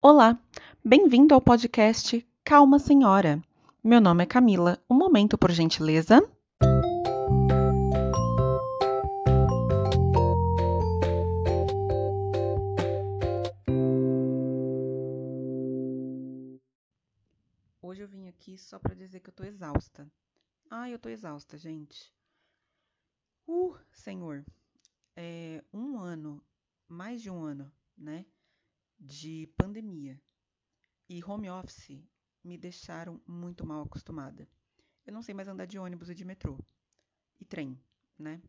Olá, bem-vindo ao podcast Calma Senhora. Meu nome é Camila. Um momento, por gentileza. Hoje eu vim aqui só para dizer que eu tô exausta. Ai, eu tô exausta, gente. Uh, Senhor, é um ano, mais de um ano, né? De pandemia e home office me deixaram muito mal acostumada. Eu não sei mais andar de ônibus e de metrô e trem, né?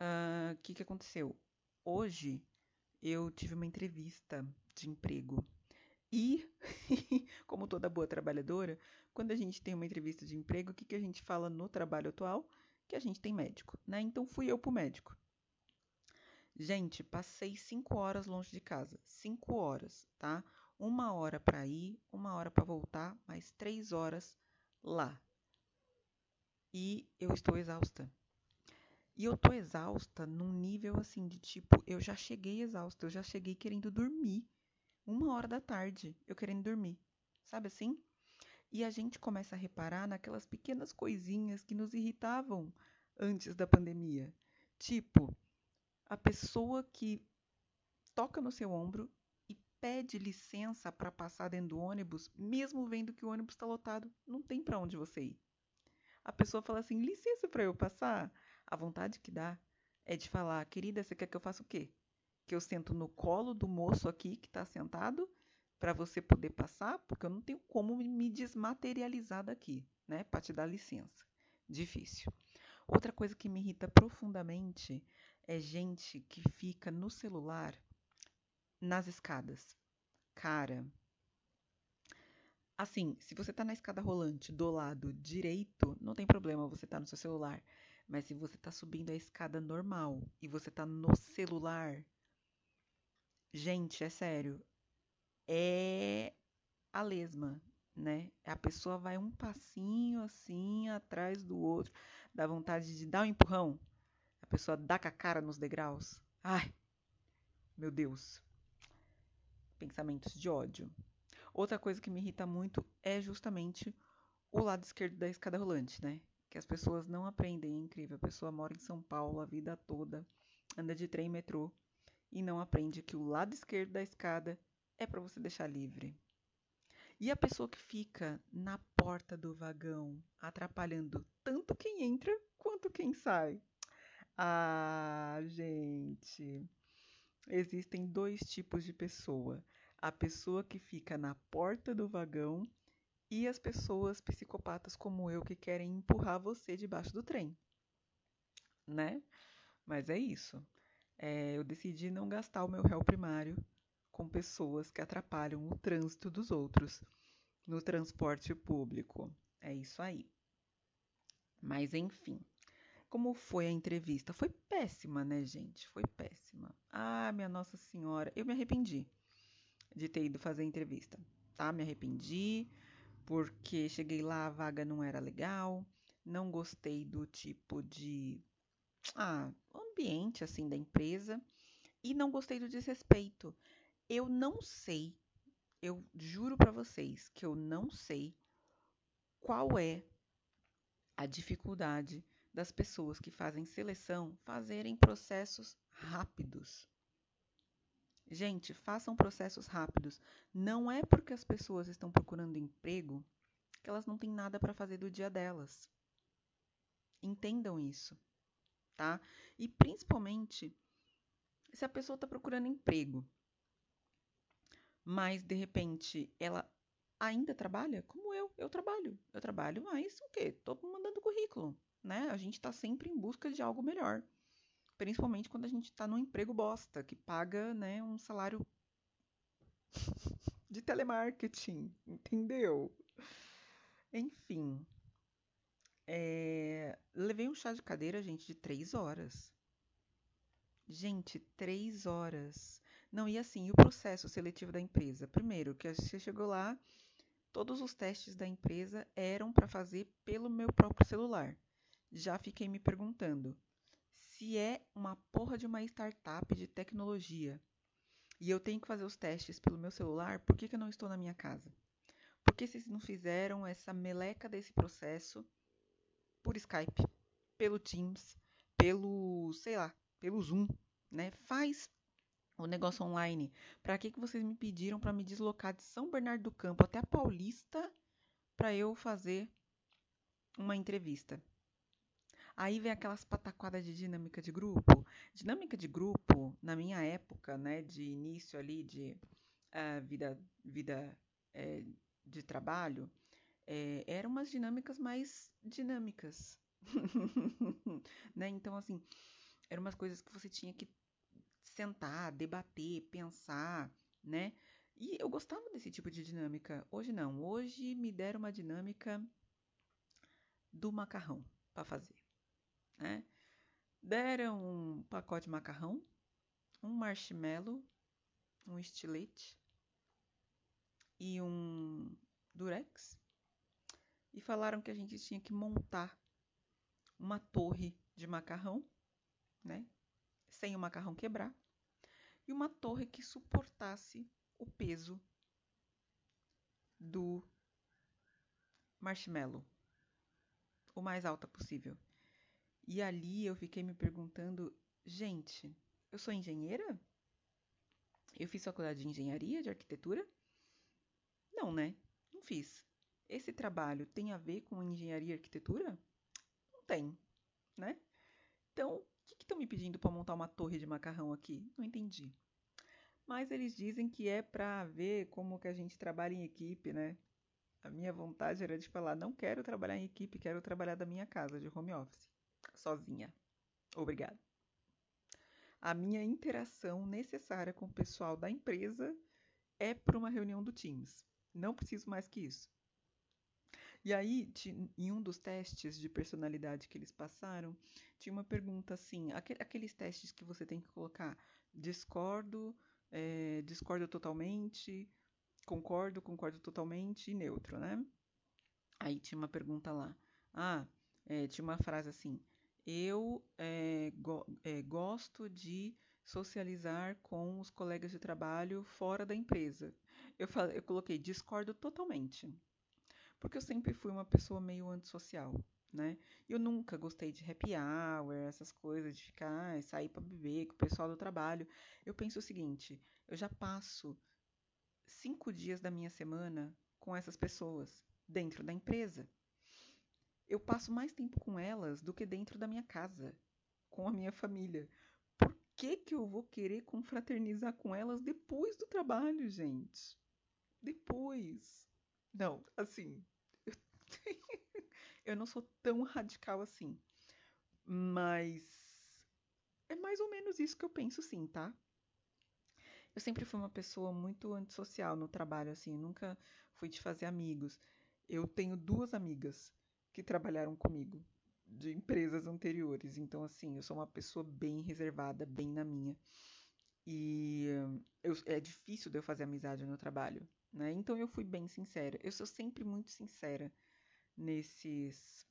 O uh, que, que aconteceu? Hoje eu tive uma entrevista de emprego e, como toda boa trabalhadora, quando a gente tem uma entrevista de emprego, o que, que a gente fala no trabalho atual? Que a gente tem médico, né? Então fui eu pro médico. Gente, passei cinco horas longe de casa. Cinco horas, tá? Uma hora para ir, uma hora para voltar, mais três horas lá. E eu estou exausta. E eu tô exausta num nível assim de tipo, eu já cheguei exausta, eu já cheguei querendo dormir. Uma hora da tarde, eu querendo dormir. Sabe assim? E a gente começa a reparar naquelas pequenas coisinhas que nos irritavam antes da pandemia. Tipo, a pessoa que toca no seu ombro e pede licença para passar dentro do ônibus, mesmo vendo que o ônibus está lotado, não tem para onde você ir. A pessoa fala assim: licença para eu passar. A vontade que dá é de falar: querida, você quer que eu faça o quê? Que eu sento no colo do moço aqui que está sentado para você poder passar? Porque eu não tenho como me desmaterializar daqui, né? Para te dar licença. Difícil. Outra coisa que me irrita profundamente é gente que fica no celular nas escadas. Cara, assim, se você tá na escada rolante do lado direito, não tem problema você tá no seu celular. Mas se você tá subindo a escada normal e você tá no celular, gente, é sério, é a lesma, né? A pessoa vai um passinho assim atrás do outro, dá vontade de dar um empurrão pessoa dá com a cara nos degraus. Ai, meu Deus. Pensamentos de ódio. Outra coisa que me irrita muito é justamente o lado esquerdo da escada rolante, né? Que as pessoas não aprendem, é incrível. A pessoa mora em São Paulo a vida toda, anda de trem e metrô e não aprende que o lado esquerdo da escada é para você deixar livre. E a pessoa que fica na porta do vagão, atrapalhando tanto quem entra quanto quem sai. Ah, gente. Existem dois tipos de pessoa: a pessoa que fica na porta do vagão e as pessoas psicopatas como eu que querem empurrar você debaixo do trem. Né? Mas é isso. É, eu decidi não gastar o meu réu primário com pessoas que atrapalham o trânsito dos outros no transporte público. É isso aí. Mas enfim. Como foi a entrevista? Foi péssima, né, gente? Foi péssima. Ah, minha Nossa Senhora, eu me arrependi de ter ido fazer a entrevista, tá? Me arrependi porque cheguei lá, a vaga não era legal, não gostei do tipo de ah, ambiente assim da empresa e não gostei do desrespeito. Eu não sei, eu juro para vocês que eu não sei qual é a dificuldade das pessoas que fazem seleção fazerem processos rápidos. Gente, façam processos rápidos. Não é porque as pessoas estão procurando emprego que elas não têm nada para fazer do dia delas. Entendam isso, tá? E principalmente se a pessoa está procurando emprego, mas de repente ela ainda trabalha, como eu, eu trabalho. Eu trabalho, mas o quê? Estou mandando currículo né? A gente está sempre em busca de algo melhor. Principalmente quando a gente está num emprego bosta, que paga né, um salário de telemarketing, entendeu? Enfim. É... Levei um chá de cadeira, gente, de três horas. Gente, três horas. Não, e assim, e o processo seletivo da empresa? Primeiro, que você chegou lá, todos os testes da empresa eram para fazer pelo meu próprio celular já fiquei me perguntando se é uma porra de uma startup de tecnologia e eu tenho que fazer os testes pelo meu celular, por que, que eu não estou na minha casa? Por que vocês não fizeram essa meleca desse processo por Skype, pelo Teams, pelo, sei lá, pelo Zoom, né? Faz o negócio online. Para que, que vocês me pediram para me deslocar de São Bernardo do Campo até a Paulista para eu fazer uma entrevista? Aí vem aquelas pataquadas de dinâmica de grupo. Dinâmica de grupo, na minha época, né, de início ali de uh, vida, vida é, de trabalho, é, eram umas dinâmicas mais dinâmicas. né? Então, assim, eram umas coisas que você tinha que sentar, debater, pensar, né? E eu gostava desse tipo de dinâmica. Hoje não. Hoje me deram uma dinâmica do macarrão para fazer, né? Deram um pacote de macarrão, um marshmallow, um estilete e um durex e falaram que a gente tinha que montar uma torre de macarrão, né? Sem o macarrão quebrar e uma torre que suportasse o peso do marshmallow, o mais alta possível. E ali eu fiquei me perguntando, gente, eu sou engenheira? Eu fiz faculdade de engenharia, de arquitetura? Não, né? Não fiz. Esse trabalho tem a ver com engenharia e arquitetura? Não tem, né? Então, o que estão me pedindo para montar uma torre de macarrão aqui? Não entendi. Mas eles dizem que é para ver como que a gente trabalha em equipe, né? A minha vontade era de falar, não quero trabalhar em equipe, quero trabalhar da minha casa, de home office, sozinha. Obrigada. A minha interação necessária com o pessoal da empresa é para uma reunião do Teams. Não preciso mais que isso. E aí, em um dos testes de personalidade que eles passaram, tinha uma pergunta assim: aqueles testes que você tem que colocar discordo, é, discordo totalmente, concordo, concordo totalmente e neutro, né? Aí tinha uma pergunta lá. Ah, é, tinha uma frase assim: eu é, go gosto de socializar com os colegas de trabalho fora da empresa. Eu, falei, eu coloquei discordo totalmente porque eu sempre fui uma pessoa meio antissocial, né? Eu nunca gostei de happy hour, essas coisas de ficar, sair para beber com o pessoal do trabalho. Eu penso o seguinte: eu já passo cinco dias da minha semana com essas pessoas dentro da empresa. Eu passo mais tempo com elas do que dentro da minha casa, com a minha família. Por que, que eu vou querer confraternizar com elas depois do trabalho, gente? Depois. Não, assim, eu não sou tão radical assim. Mas é mais ou menos isso que eu penso, sim, tá? Eu sempre fui uma pessoa muito antissocial no trabalho, assim, nunca fui de fazer amigos. Eu tenho duas amigas que trabalharam comigo de empresas anteriores, então assim, eu sou uma pessoa bem reservada, bem na minha. E eu, é difícil de eu fazer amizade no trabalho, né? Então eu fui bem sincera. Eu sou sempre muito sincera nesses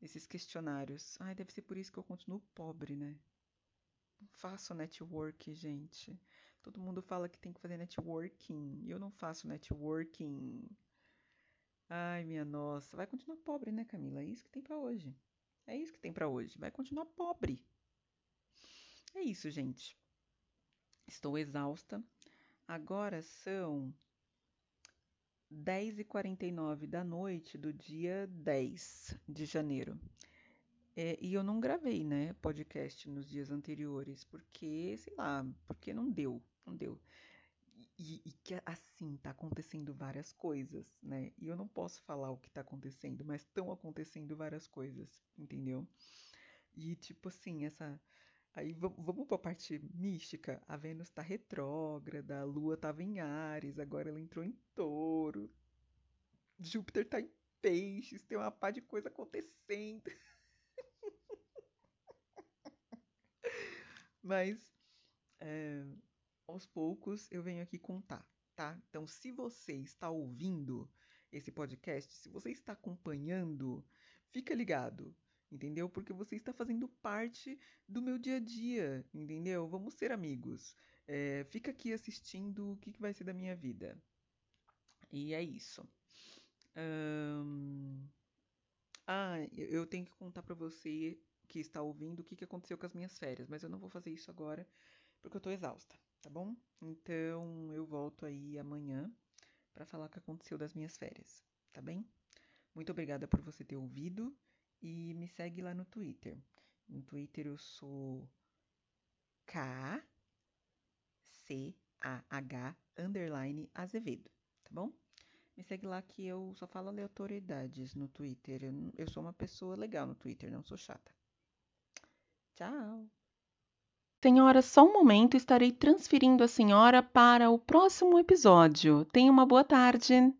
nesses questionários. Ai, deve ser por isso que eu continuo pobre, né? Não faço network, gente. Todo mundo fala que tem que fazer networking. E eu não faço networking. Ai, minha nossa. Vai continuar pobre, né, Camila? É isso que tem para hoje. É isso que tem para hoje. Vai continuar pobre. É isso, gente. Estou exausta. Agora são 10h49 da noite do dia 10 de janeiro. É, e eu não gravei, né, podcast nos dias anteriores, porque, sei lá, porque não deu, não deu. E, e que assim, tá acontecendo várias coisas, né? E eu não posso falar o que tá acontecendo, mas estão acontecendo várias coisas, entendeu? E tipo assim, essa. Aí vamos pra parte mística. A Vênus tá retrógrada, a Lua tava em Ares, agora ela entrou em touro. Júpiter tá em peixes, tem uma pá de coisa acontecendo. Mas é, aos poucos eu venho aqui contar, tá? Então, se você está ouvindo esse podcast, se você está acompanhando, fica ligado, entendeu? Porque você está fazendo parte do meu dia a dia, entendeu? Vamos ser amigos. É, fica aqui assistindo o que, que vai ser da minha vida. E é isso. Um... Ah, eu tenho que contar para você que está ouvindo o que, que aconteceu com as minhas férias, mas eu não vou fazer isso agora porque eu tô exausta, tá bom? Então eu volto aí amanhã para falar o que aconteceu das minhas férias, tá bem? Muito obrigada por você ter ouvido e me segue lá no Twitter. No Twitter eu sou K C A H underline Azevedo, tá bom? Me segue lá que eu só falo aleatoriedades no Twitter. Eu, eu sou uma pessoa legal no Twitter, não sou chata. Tchau! Senhora, só um momento, estarei transferindo a senhora para o próximo episódio. Tenha uma boa tarde.